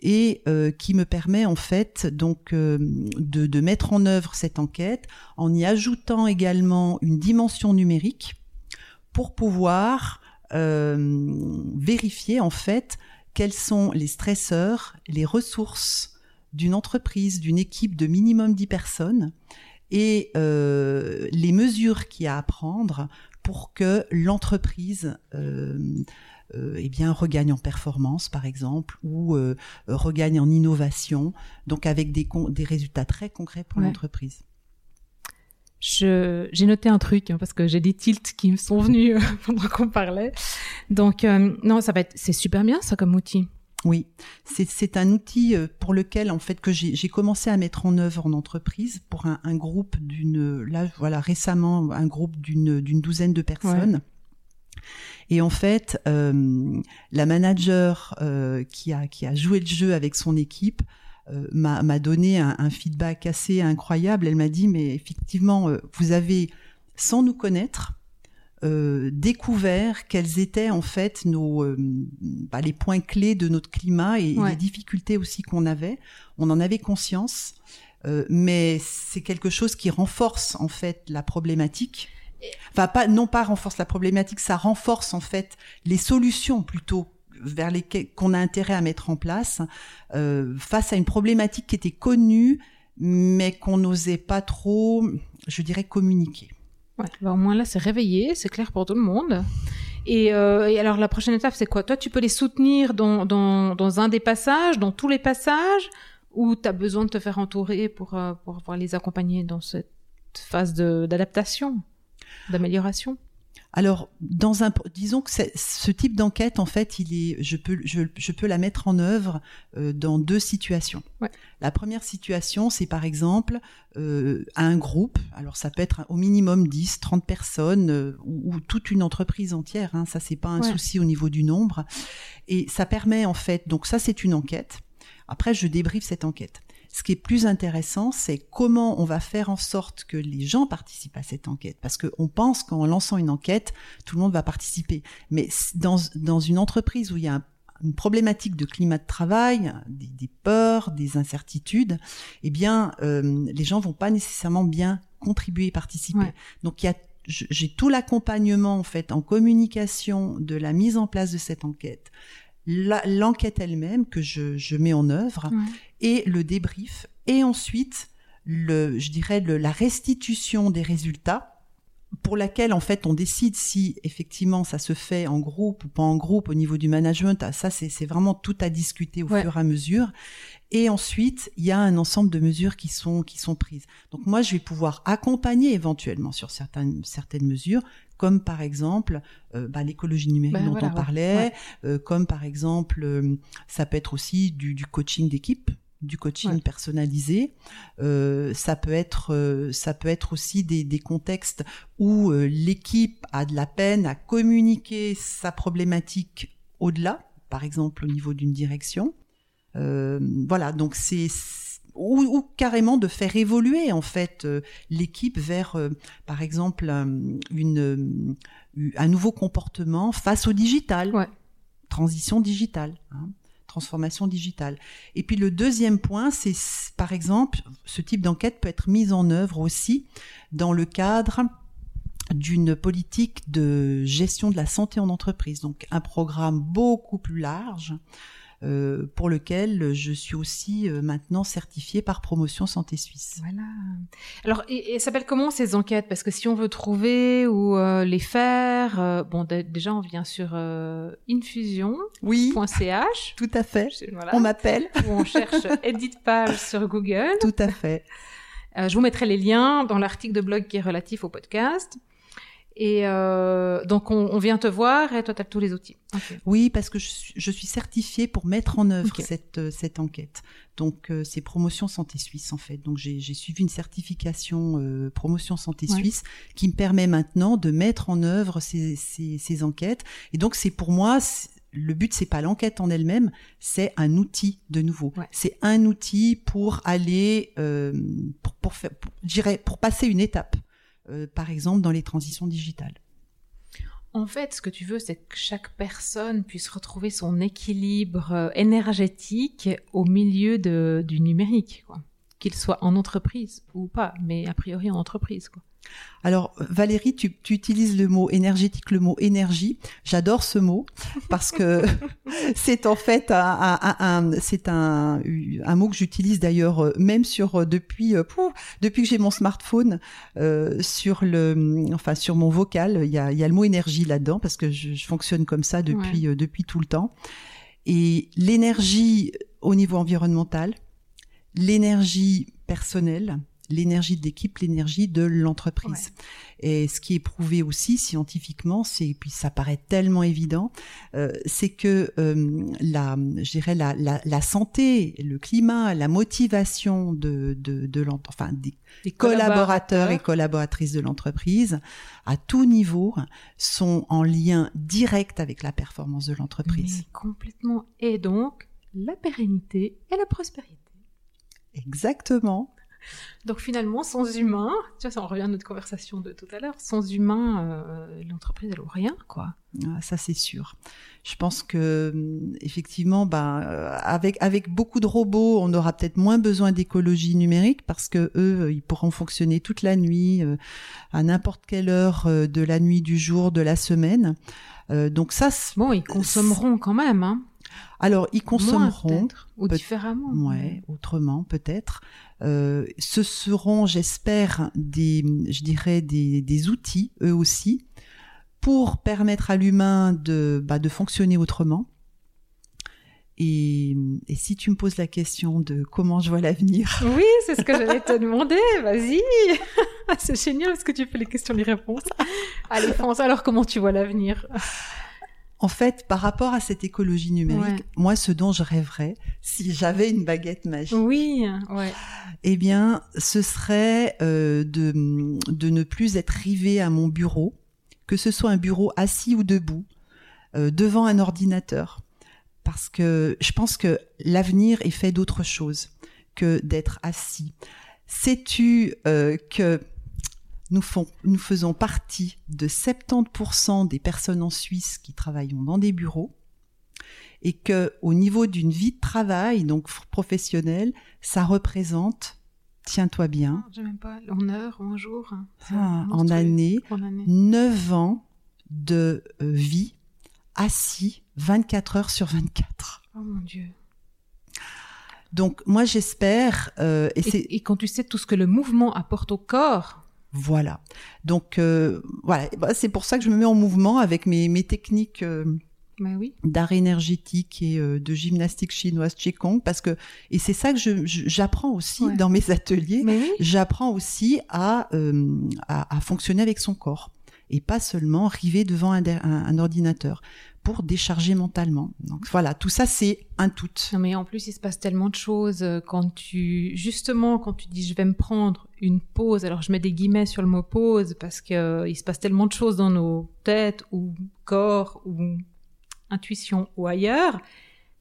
et qui me permet en fait donc de, de, mettre en œuvre cette enquête en y ajoutant également une dimension numérique pour pouvoir vérifier en fait quels sont les stresseurs, les ressources d'une entreprise, d'une équipe de minimum 10 personnes et euh, les mesures qu'il y a à prendre pour que l'entreprise euh, euh, eh bien regagne en performance par exemple ou regagne en innovation donc avec des, des résultats très concrets pour l'entreprise. J'ai noté un truc hein, parce que j'ai des tilts qui me sont venus pendant qu'on parlait. Donc non, ça va être c'est super bien ça comme outil. Oui, c'est un outil euh, pour lequel en fait que j'ai commencé à mettre en œuvre en entreprise pour un, un groupe d'une là voilà récemment un groupe d'une d'une douzaine de personnes. Et en fait, euh, la manager euh, qui a qui a joué le jeu avec son équipe euh, m'a donné un, un, feedback assez incroyable. Elle m'a dit mais effectivement euh, vous avez sans nous connaître euh, découvert quels étaient en fait nos euh, bah, les points clés de notre climat et, les difficultés aussi qu'on avait. On en avait conscience, euh, mais c'est quelque chose qui renforce en fait la problématique. Enfin, pas non pas renforce la problématique, ça renforce en fait les solutions plutôt vers lesquelles qu'on a intérêt à mettre en place face à une problématique qui était connue mais qu'on n'osait pas trop, je dirais, communiquer. Ouais, bah, au moins là, c'est réveillé, c'est clair pour tout le monde. Et, euh, et, alors la prochaine étape, c'est quoi? Toi, tu peux les soutenir dans, dans, dans, un des passages, dans tous les passages, ou tu as besoin de te faire entourer pour, euh, pour pouvoir les accompagner dans cette phase d'adaptation, d'amélioration? Alors, dans un, disons que ce type d'enquête, en fait, il est, je peux, je, je peux la mettre en œuvre euh, dans deux situations. Ouais. La première situation, c'est par exemple euh, un groupe. Alors, ça peut être au minimum 10, 30 personnes euh, ou, ou, toute une entreprise entière. Hein, ça, c'est pas un Ouais. souci au niveau du nombre. Et ça permet en fait. Donc, ça, c'est une enquête. Après, je débriefe cette enquête. Ce qui est plus intéressant, c'est comment on va faire en sorte que les gens participent à cette enquête. Parce qu'on pense qu'en lançant une enquête, tout le monde va participer. Mais dans, dans une entreprise où il y a un- une problématique de climat de travail, des, des peurs, des incertitudes, eh bien, euh, les gens vont pas nécessairement bien contribuer et participer. Ouais. Donc, il y a j'ai tout l'accompagnement en fait en communication de la mise en place de cette enquête, l'enquête elle-même que je, je mets en œuvre Ouais. Et le débrief et ensuite le je dirais le- la restitution des résultats pour laquelle en fait on décide si effectivement ça se fait en groupe ou pas en groupe au niveau du management. Ah, ça c'est vraiment tout à discuter au Ouais. fur et à mesure. Et ensuite il y a un ensemble de mesures qui sont qui sont prises. Donc moi je vais pouvoir accompagner éventuellement sur certaines certaines mesures comme par exemple euh, bah, l'écologie numérique Ben dont voilà, on parlait Ouais. euh, comme par exemple euh, ça peut être aussi du, du coaching d'équipe du coaching Ouais. personnalisé euh, ça peut être euh, ça peut être aussi des, des contextes où euh, l'équipe a de la peine à communiquer sa problématique au-delà par exemple au niveau d'une direction Euh, voilà donc c'est ou, ou carrément de faire évoluer en fait euh, l'équipe vers euh, par exemple un- une un nouveau comportement face au digital Ouais. transition digitale hein, transformation digitale. Et puis le deuxième point c'est par exemple ce type d'enquête peut être mise en œuvre aussi dans le cadre d'une politique de gestion de la santé en entreprise. Donc un programme beaucoup plus large euh, pour lequel je suis aussi euh, maintenant certifiée par Promotion Santé Suisse. Voilà. Alors, et, et s'appelle comment ces enquêtes? Parce que si on veut trouver ou euh, les faire, euh, bon, déjà on vient sur euh, infusion.ch. Oui, tout à fait. Voilà. On m'appelle. Ou on cherche Edith Page sur Google. Tout à fait. Euh, je vous mettrai les liens dans l'article de blog qui est relatif au podcast. Et euh, donc on, on vient te voir et toi tu as tous les outils. Oui, parce que je suis, je suis certifiée pour mettre en œuvre cette, euh, cette enquête. Donc, euh, c'est Promotion Santé Suisse, en fait. Donc, j'ai suivi une certification euh, Promotion Santé Ouais. Suisse qui me permet maintenant de mettre en œuvre ces, ces, ces enquêtes. Et donc, c'est pour moi, le but, c'est pas l'enquête en elle-même, c'est un outil de nouveau. Ouais. C'est un outil pour aller, euh, pour, pour, faire, pour, pour passer une étape. Euh, par exemple, dans les transitions digitales. En fait, ce que tu veux, c'est que chaque personne puisse retrouver son équilibre euh, énergétique au milieu du numérique, quoi. Qu'il soit en entreprise ou pas, mais a priori en entreprise, quoi. Alors Valérie, tu, tu utilises le mot énergétique, le mot énergie. J'adore ce mot parce que c'est en fait un, un- un- un- c'est un, un mot que j'utilise d'ailleurs euh, même sur euh, depuis euh, pouf, depuis que j'ai mon smartphone euh, sur le enfin sur mon vocal il y a, y a le mot énergie là-dedans parce que je, je fonctionne comme ça depuis euh, depuis tout le temps et l'énergie au niveau environnemental, l'énergie personnelle, l'énergie de l'équipe, l'énergie de l'entreprise. Et ce qui est prouvé aussi scientifiquement, c'est et puis ça paraît tellement évident, euh, c'est que euh, la, je dirais la, la, la santé, le climat, la motivation de de, de l'ent- enfin des Des collaborateurs et collaboratrices de l'entreprise à tout niveau sont en lien direct avec la performance de l'entreprise. Complètement. Et donc, la pérennité et la prospérité. Exactement. Donc finalement, sans humain, tu vois, ça en revient à notre conversation de tout à l'heure, sans humain, euh, l'entreprise, elle vaut rien, quoi. Ah, ça c'est sûr. Je pense que hum, effectivement, euh, avec avec beaucoup de robots, on aura peut-être moins besoin d'écologie numérique parce que eux, euh, ils pourront fonctionner toute la nuit, euh, à n'importe quelle heure euh, de la nuit, du jour, de la semaine. Donc ça, Bon, ils consommeront quand même, hein. Alors ils consommeront, ou peut- différemment. ouais, autrement peut-être. Euh, ce seront, j'espère, des, je dirais, des, des outils, eux aussi, pour permettre à l'humain de, bah, de fonctionner autrement Et, et, si tu me poses la question de comment je vois l'avenir. Oui, c'est ce que j'allais te demander. Vas-y. c'est génial parce que tu fais les questions, les réponses? Allez, France, alors comment tu vois l'avenir? En fait, par rapport à cette écologie numérique, moi, ce dont je rêverais, si j'avais une baguette magique. Oui, ouais. Eh bien, ce serait euh, de, de ne plus être rivé à mon bureau, que ce soit un bureau assis ou debout, euh, devant un ordinateur parce que je pense que l'avenir est fait d'autre chose que d'être assis. Sais-tu euh, que nous, nous, faisons partie de 70% des personnes en Suisse qui travaillent dans des bureaux et que au niveau d'une vie de travail, donc professionnelle, ça représente, tiens-toi bien, même pas, en heures, en jours, ah, en année, 9 ans de euh, vie assis 24 heures sur 24. Oh mon Dieu. Donc moi j'espère euh, et, et, quand tu sais tout ce que le mouvement apporte au corps. Voilà. Donc euh, voilà, bah, c'est pour ça que je me mets en mouvement avec mes, mes techniques euh, bah oui. d'art énergétique et euh, de gymnastique chinoise Qigong parce que et c'est ça que je, j'apprends aussi dans mes ateliers. Oui. J'apprends aussi à, à, à fonctionner avec son corps et pas seulement river devant un, un, ordinateur pour décharger mentalement. Donc voilà, tout ça c'est un tout. Non mais en plus il se passe tellement de choses euh, quand tu justement quand tu dis je vais me prendre une pause. Alors je mets des guillemets sur le mot pause parce que euh, il se passe tellement de choses dans nos têtes ou corps ou intuition ou ailleurs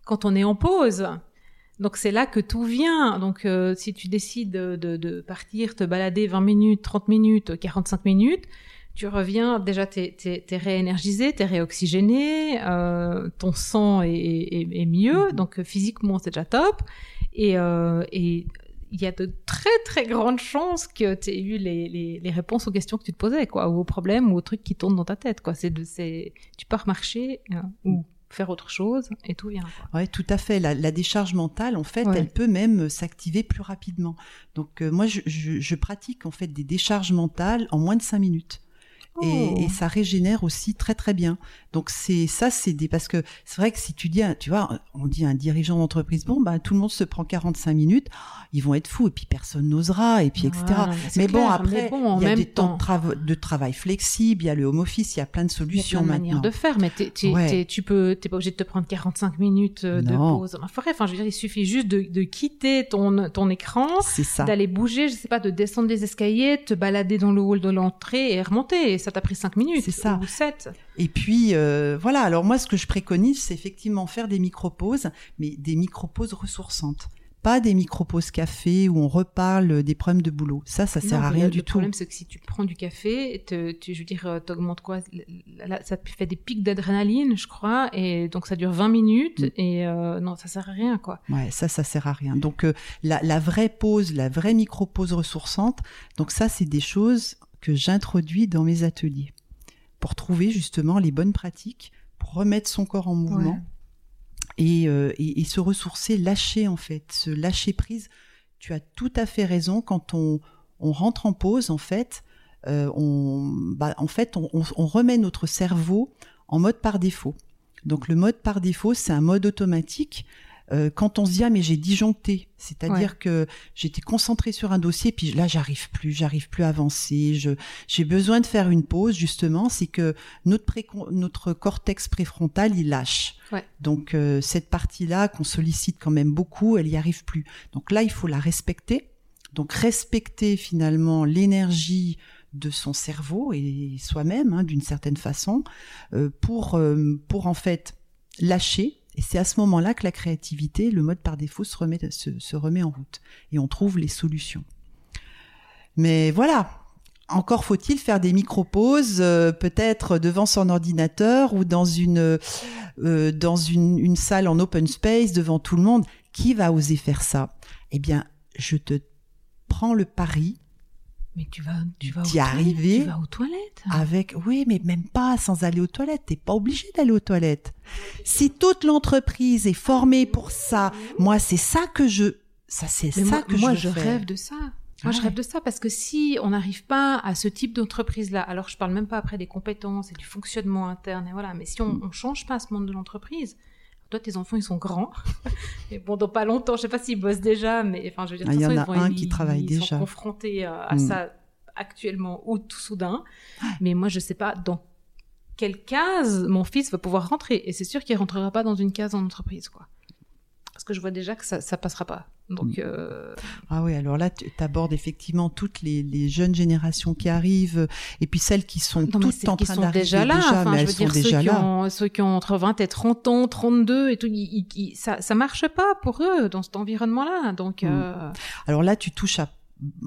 quand on est en pause. Donc c'est là que tout vient. Donc euh, si tu décides de, partir, te balader 20 minutes, 30 minutes, 45 minutes, tu reviens, déjà, t'es es, réénergisé, t'es réoxygéné, euh, ton sang est, est, mieux, mm-hmm. donc physiquement, c'est déjà top. Et, euh, et il y a de très très grandes chances que tu aies eu les, les, les, réponses aux questions que tu te posais, quoi, ou aux problèmes ou aux trucs qui tournent dans ta tête, quoi. C'est tu pars marcher euh, ou faire autre chose et tout vient. Ouais, tout à fait. La, la décharge mentale, en fait, elle peut même s'activer plus rapidement. Donc euh, moi, je, je, je, pratique en fait des décharges mentales en moins de cinq minutes. Et, et, oh. ça régénère aussi très très bien. Donc c'est ça, c'est des parce que c'est vrai que si tu dis, tu vois, on dit un dirigeant d'entreprise, bon bah tout le monde se prend 45 minutes, ils vont être fous et puis personne n'osera et puis etc. mais, bon après, bon, il y a des temps, de, travail flexible, il y a le home office, il y a plein de solutions il y a plein de de faire, mais tu peux, t'es pas obligé de te prendre 45 minutes euh, de pause. Enfin, enfin, je veux dire, il suffit juste de, de quitter ton ton écran, d'aller bouger, je sais pas, de descendre des escaliers, te balader dans le hall de l'entrée et remonter ça t'a pris cinq minutes c'est ça. ou sept. Et puis euh, voilà, alors moi ce que je préconise, c'est effectivement faire des micro-pauses, mais des micro-pauses ressourçantes pas des micro-pauses café où on reparle des problèmes de boulot. Ça, ça sert à rien du tout. Le problème, c'est que si tu prends du café, te, tu, je veux dire, euh, t'augmentes quoi? Ça te fait des pics d'adrénaline, je crois, et donc ça dure 20 minutes, mm. et euh, non, ça sert à rien, quoi. Ouais, ça, ça sert à rien. Donc la, la vraie pause, la vraie micro-pause ressourçante, donc ça, c'est des choses que j'introduis dans mes ateliers pour trouver justement les bonnes pratiques, pour remettre son corps en mouvement euh, et, et, se ressourcer, lâcher en fait, se lâcher prise. Tu as tout à fait raison quand on, on rentre en pause en fait, euh, on, bah, en fait on, on, remet notre cerveau en mode par défaut. Donc le mode par défaut, c'est un mode automatique euh, quand on se dit ah mais j'ai disjoncté, c'est-à-dire que j'étais concentrée sur un dossier puis là j'arrive plus, j'arrive plus à avancer, je j'ai besoin de faire une pause justement, c'est que notre pré notre cortex préfrontal il lâche. Donc euh, cette partie-là qu'on sollicite quand même beaucoup, elle y arrive plus. Donc là il faut la respecter. Donc respecter finalement l'énergie de son cerveau et soi-même hein, d'une certaine façon euh, pour pour en fait lâcher et c'est à ce moment-là que la créativité, le mode par défaut, se remet, en route. Et on trouve les solutions. Mais voilà, encore faut-il faire des micro-pauses, euh, peut-être devant son ordinateur ou dans euh, une, salle en open space devant tout le monde. Qui va oser faire ça? Eh bien, je te prends le pari mais tu vas, tu vas, aux arriver tu vas aux toilettes. Avec, oui, mais même pas sans aller aux toilettes. T'es pas obligé d'aller aux toilettes. Si toute l'entreprise est formée pour ça, moi, c'est ça que je, ça, c'est ça que moi, je, je rêve de ça. Moi, je rêve de ça parce que si on n'arrive pas à ce type d'entreprise-là, alors je parle même pas après des compétences et du fonctionnement interne et voilà, mais si on, mm. on change pas ce monde de l'entreprise, toi, tes enfants, ils sont grands. mais bon, dans pas longtemps, je sais pas s'ils bossent déjà, mais enfin, je veux dire, Ah, il y en ils a vont- un ils- qui travaille ils déjà. sont confrontés à, à Mm. ça actuellement ou tout soudain. Mais moi, je sais pas dans quelle case mon fils va pouvoir rentrer. Et c'est sûr qu'il rentrera pas dans une case en entreprise, quoi. Parce que je vois déjà que ça, ça passera pas. Donc, Mm. euh, Ah oui, alors là, tu abordes effectivement toutes les, les jeunes générations qui arrivent, et puis celles qui sont non, toutes en train sont d'arriver déjà là. enfin, mais je elles veux sont dire, déjà ceux, qui ont, ceux qui ont entre 20 et 30 ans, 32 et tout, ils- ils- ça, ça marche pas pour eux dans cet environnement-là. Donc, Mm. euh, Alors là, tu touches à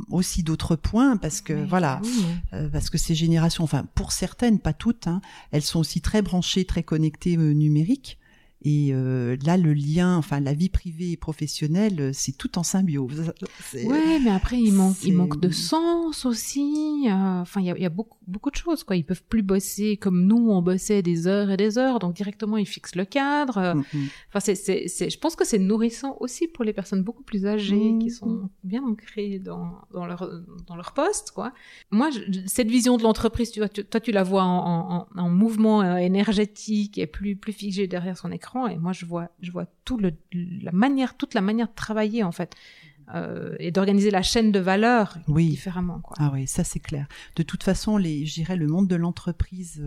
aussi d'autres points parce que voilà, oui. euh, parce que ces générations, enfin pour certaines, pas toutes, hein, elles sont aussi très branchées, très connectées euh, numériques. Et euh, là, le lien, enfin la vie privée et professionnelle, euh, c'est tout en symbiose. Ouais, mais après il manque, c'est- il manque de sens aussi. euh, Enfin, il y a, il y a beaucoup, beaucoup de choses quoi. Ils peuvent plus bosser comme nous, on bossait des heures et des heures. Donc directement ils fixent le cadre. euh, Mm, mm. Enfin, c'est, c'est, c'est, je pense que c'est nourrissant aussi pour les personnes beaucoup plus âgées qui sont bien ancrées dans, dans leur, dans leur poste, quoi. Moi, je- cette vision de l'entreprise, tu toi, tu la vois en, en, en mouvement énergétique et plus, plus figé derrière son écran. Et moi, je vois, je vois tout le, la manière, toute la manière de travailler, en fait. Euh, et d'organiser la chaîne de valeur Oui. différemment, quoi. Ah oui, ça c'est clair. De toute façon, les, je dirais le monde de l'entreprise.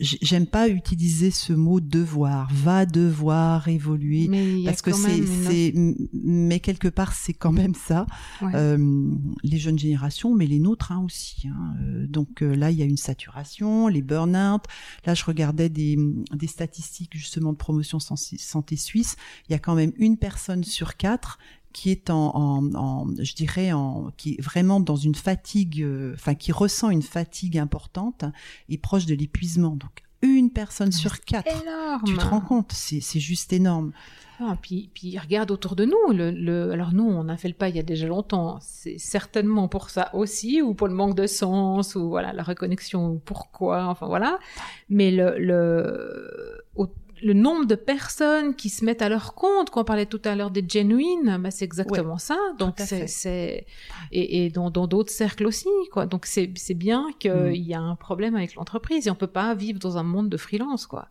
J'aime pas utiliser ce mot devoir, va devoir évoluer. Mais Parce que c'est, une- mais quelque part c'est quand même ça. Ouais. Euh, les jeunes générations, mais les nôtres hein, aussi. hein. Euh, donc euh, là, il y a une saturation, les burn-out. Là, je regardais des, des statistiques justement de promotion santé suisse. Il y a quand même une personne sur quatre qui est en, en, en- je dirais, en, qui est vraiment dans une fatigue, euh, enfin qui ressent une fatigue importante et proche de l'épuisement. Donc une personne sur quatre. énorme. Tu te rends compte, c'est juste énorme. Ah, puis, puis regarde autour de nous. Le, le, alors nous, on a fait le pas il y a déjà longtemps. C'est certainement pour ça aussi, ou pour le manque de sens, ou voilà la reconnexion, ou pourquoi. Enfin voilà. Mais le le nombre de personnes qui se mettent à leur compte, quand on parlait tout à l'heure des genuines, bah c'est exactement ça. Donc c'est et, et dans dans d'autres cercles aussi quoi. Donc c'est c'est bien qu'il Mm. y a un problème avec l'entreprise et on peut pas vivre dans un monde de freelance quoi.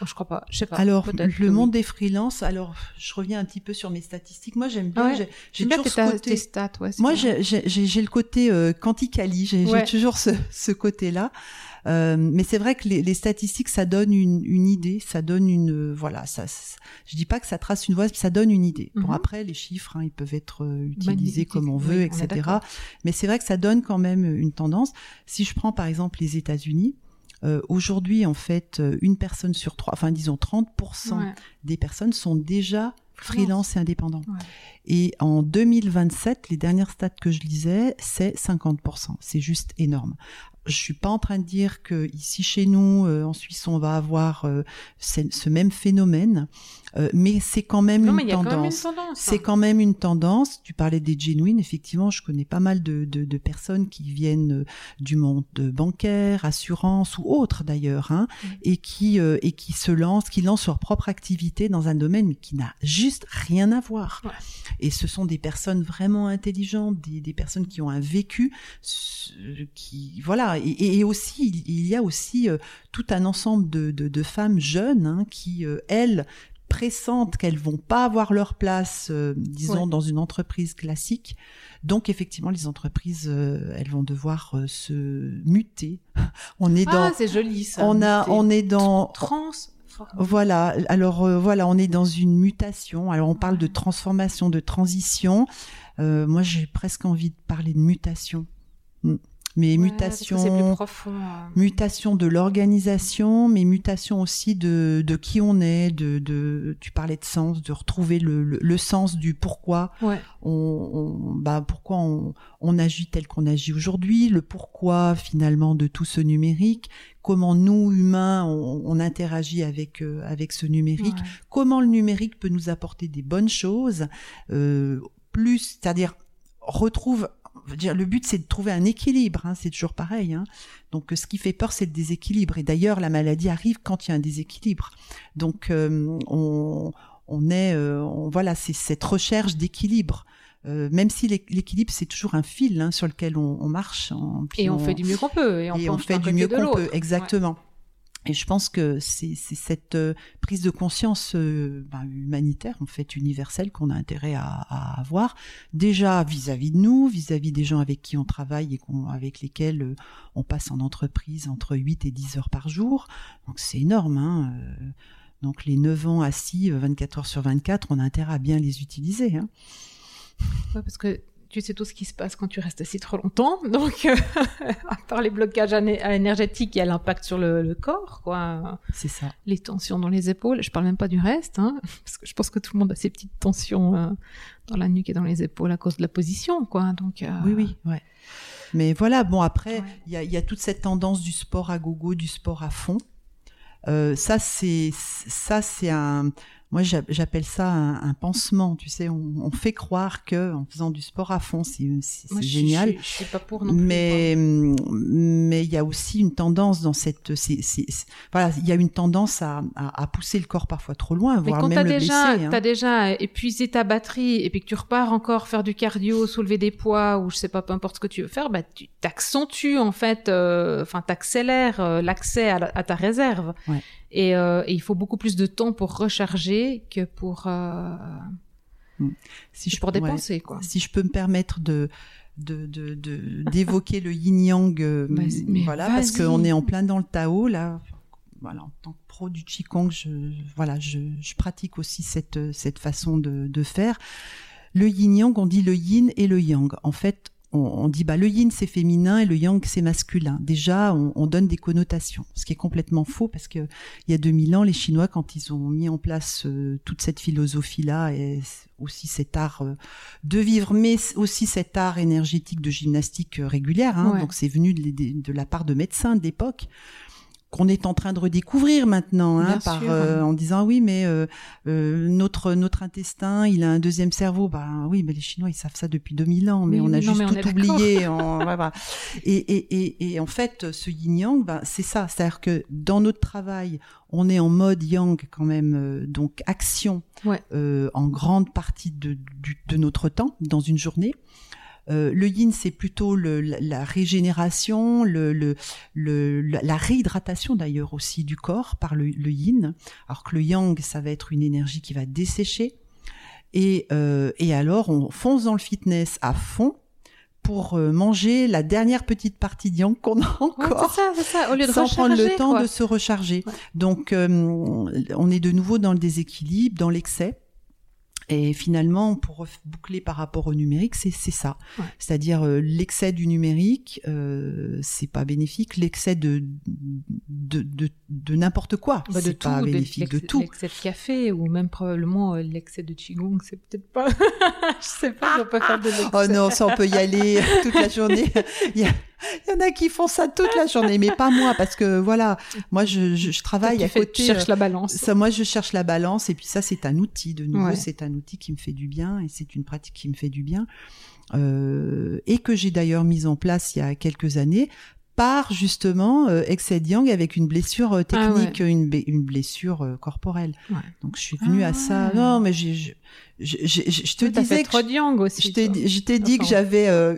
Moi, je crois pas. Je sais pas. Alors, le oui. monde des freelances, alors, je reviens un petit peu sur mes statistiques. Moi, j'aime bien, Ouais. j'ai- toujours ce côté... tes stats, ouais. Moi, j'ai- le côté euh, quanticali, j'ai Ouais. toujours ce, ce côté-là. Euh, mais c'est vrai que les, les statistiques, ça donne une, une idée, ça donne une, euh, voilà, ça, je dis pas que ça trace une voie, ça donne une idée. Bon, Mhm. après, les chiffres, hein, ils peuvent être euh, utilisés comme on veut, etc. Mais c'est vrai que ça donne quand même une tendance. Si je prends par exemple les États-Unis, euh, aujourd'hui, en fait, euh, une personne sur trois, enfin disons 30% Ouais. des personnes sont déjà freelance et indépendants. Ouais. Et en 2027, les dernières stats que je lisais, c'est 50%. C'est juste énorme. Je suis pas en train de dire que ici chez nous, euh, en Suisse, on va avoir euh, ce même phénomène, euh, mais c'est quand même Non, une tendance. C'est hein. quand même une tendance. Tu parlais des genuines. Effectivement, je connais pas mal de, de, de personnes qui viennent euh, du monde bancaire, assurance ou autre d'ailleurs, hein, et qui euh, et qui se lancent, qui lancent leur propre activité dans un domaine qui n'a juste rien à voir. Ouais. Et ce sont des personnes vraiment intelligentes, des, des personnes qui ont un vécu, qui voilà. Et, et aussi, il, y a aussi euh, tout un ensemble de, de, de femmes jeunes hein, qui elles pressentent qu'elles vont pas avoir leur place, euh, disons, Ouais. dans une entreprise classique. Donc effectivement, les entreprises, euh, elles vont devoir euh, se muter. On est dans, Ah, c'est joli ça. on a, on est dans, trans. voilà. Alors voilà, on est dans une mutation. Alors on parle de transformation, de transition. Moi, j'ai presque envie de parler de mutation. Mm. Mais Ouais, mutation, profond. euh. mutation de l'organisation, mais mutation aussi de, de qui on est, de, de tu parlais de sens, de retrouver le, le, le sens du pourquoi Ouais. on, on- bah pourquoi on, on agit tel qu'on agit aujourd'hui, le pourquoi finalement de tout ce numérique, comment nous humains on, on interagit avec euh, avec ce numérique, Ouais. comment le numérique peut nous apporter des bonnes choses, euh, plus, c'est-à-dire retrouve, dire, le but c'est de trouver un équilibre, hein, c'est toujours pareil. Hein. Donc ce qui fait peur c'est le déséquilibre. Et d'ailleurs la maladie arrive quand il y a un déséquilibre. Donc euh, on, on est, euh, on, voilà, c'est cette recherche d'équilibre. Euh, même si l'é- l'équilibre c'est toujours un fil hein, sur lequel on, on marche. Et on, fait du mieux qu'on peut. Et on, et on penche fait du mieux qu'on peut, exactement. Et je pense que c'est cette euh, prise de conscience euh, ben, humanitaire, en fait, universelle, qu'on a intérêt à, avoir, déjà vis-à-vis de nous, vis-à-vis des gens avec qui on travaille et avec lesquels euh, on passe en entreprise entre 8 et 10 heures par jour. Donc c'est énorme. Hein donc les 9 ans assis, 24 heures sur 24, on a intérêt à bien les utiliser. Hein. Parce que tu sais tout ce qui se passe quand tu restes assis trop longtemps. Donc, euh, à part les blocages énergétiques, il y a l'impact sur le, corps, quoi. C'est ça. Les tensions dans les épaules. Je parle même pas du reste, hein, parce que je pense que tout le monde a ces petites tensions euh, dans la nuque et dans les épaules à cause de la position, quoi. Donc. Euh, oui, oui, ouais. Mais voilà, bon après, il y, a, y, a, toute cette tendance du sport à gogo, du sport à fond. ça, c'est ça, c'est un moi, j'appelle ça un, pansement. Tu sais, on, fait croire que en faisant du sport à fond, c'est génial. Je, je, suis pas pour non plus, Mais mais il y a aussi une tendance dans cette. voilà, il y a une tendance à, à, pousser le corps parfois trop loin, voire même le déjà, blesser. Hein. T'as déjà épuisé ta batterie et puis que tu repars encore faire du cardio, soulever des poids ou je sais pas, peu importe ce que tu veux faire, bah tu t'accentues en fait, euh, enfin t'accélères euh, l'accès à, à, ta réserve. Ouais. Euh, et, il faut beaucoup plus de temps pour recharger que pour euh, hmm. si je pour dépenser quoi. Si je peux me permettre de d'évoquer le yin yang euh, voilà parce qu'on est en plein dans le Tao là voilà en tant que pro du qigong je voilà je, je pratique aussi cette cette façon de, de faire le yin yang on dit le yin et le yang en fait on, dit bah le yin c'est féminin et le yang c'est masculin. Déjà, on, donne des connotations, ce qui est complètement faux parce que il y a 2000 ans, les Chinois, quand ils ont mis en place euh, toute cette philosophie-là et aussi cet art euh, de vivre, mais aussi cet art énergétique de gymnastique euh, régulière, hein, donc c'est venu de, de, la part de médecins d'époque qu'on est en train de redécouvrir maintenant, hein, par, euh, en disant oui, mais euh, euh, notre notre intestin, il a un deuxième cerveau. Bah oui, mais les Chinois ils savent ça depuis 2000 ans, mais on a juste tout oublié. En, et, et, et, et, en fait, ce yin yang, bah, c'est ça, c'est-à-dire que dans notre travail, on est en mode yang quand même, donc action en grande partie de, de notre temps dans une journée. Euh, le yin, c'est plutôt le, la régénération, le, le, la réhydratation d'ailleurs aussi du corps par le, yin, alors que le yang, ça va être une énergie qui va dessécher. Et, euh, et alors, on fonce dans le fitness à fond pour euh, manger la dernière petite partie de yang qu'on a encore, ça, ça. Au lieu de sans prendre le temps de se recharger. Donc, on est de nouveau dans le déséquilibre, dans l'excès. Et finalement, pour boucler par rapport au numérique, c'est ça. C'est-à-dire euh, l'excès du numérique, euh, c'est pas bénéfique. L'excès de de, de, de n'importe quoi, bah c'est pas bénéfique de, tout. L'excès de café ou même probablement euh, l'excès de qigong, c'est peut-être pas. je sais pas, on peut faire de l'excès. Oh non, ça on peut y aller toute la journée. Il y a il y en a qui font ça toute la journée, mais pas moi, parce que voilà, moi je, je, travaille à côté. Tu cherches la balance. Ça, moi je cherche la balance, et puis ça c'est un outil. De nouveau, c'est un outil qui me fait du bien, et c'est une pratique qui me fait du bien, euh, et que j'ai d'ailleurs mise en place il y a quelques années par justement euh, Yang avec une blessure euh, ah technique, une, une blessure euh, corporelle. Donc je suis venue à ça. Ah. Non, mais j'ai, je, te disais que trop aussi. Je t'ai dit que j'avais euh,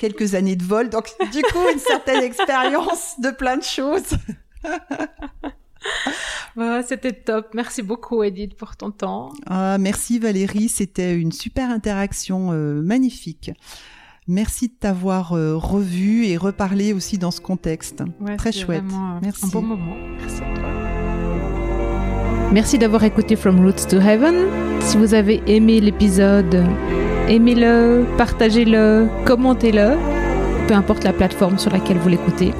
quelques années de vol, donc du coup une certaine expérience de plein de choses. C'était top. Merci beaucoup, Edith, pour ton temps. Ah, merci, Valérie. C'était une super interaction magnifique. Merci de t'avoir euh, revu et reparlé aussi dans ce contexte. Très chouette. Merci. Un bon moment. Merci à toi. Merci d'avoir écouté From Roots to Heaven. Si vous avez aimé l'épisode, aimez-le, partagez-le, commentez-le, peu importe la plateforme sur laquelle vous l'écoutez.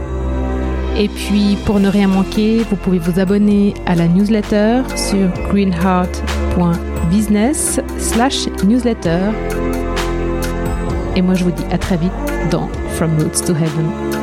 Et puis, pour ne rien manquer, vous pouvez vous abonner à la newsletter sur greenheart.business/newsletter et moi, je vous dis à très vite dans From Roots to Heaven.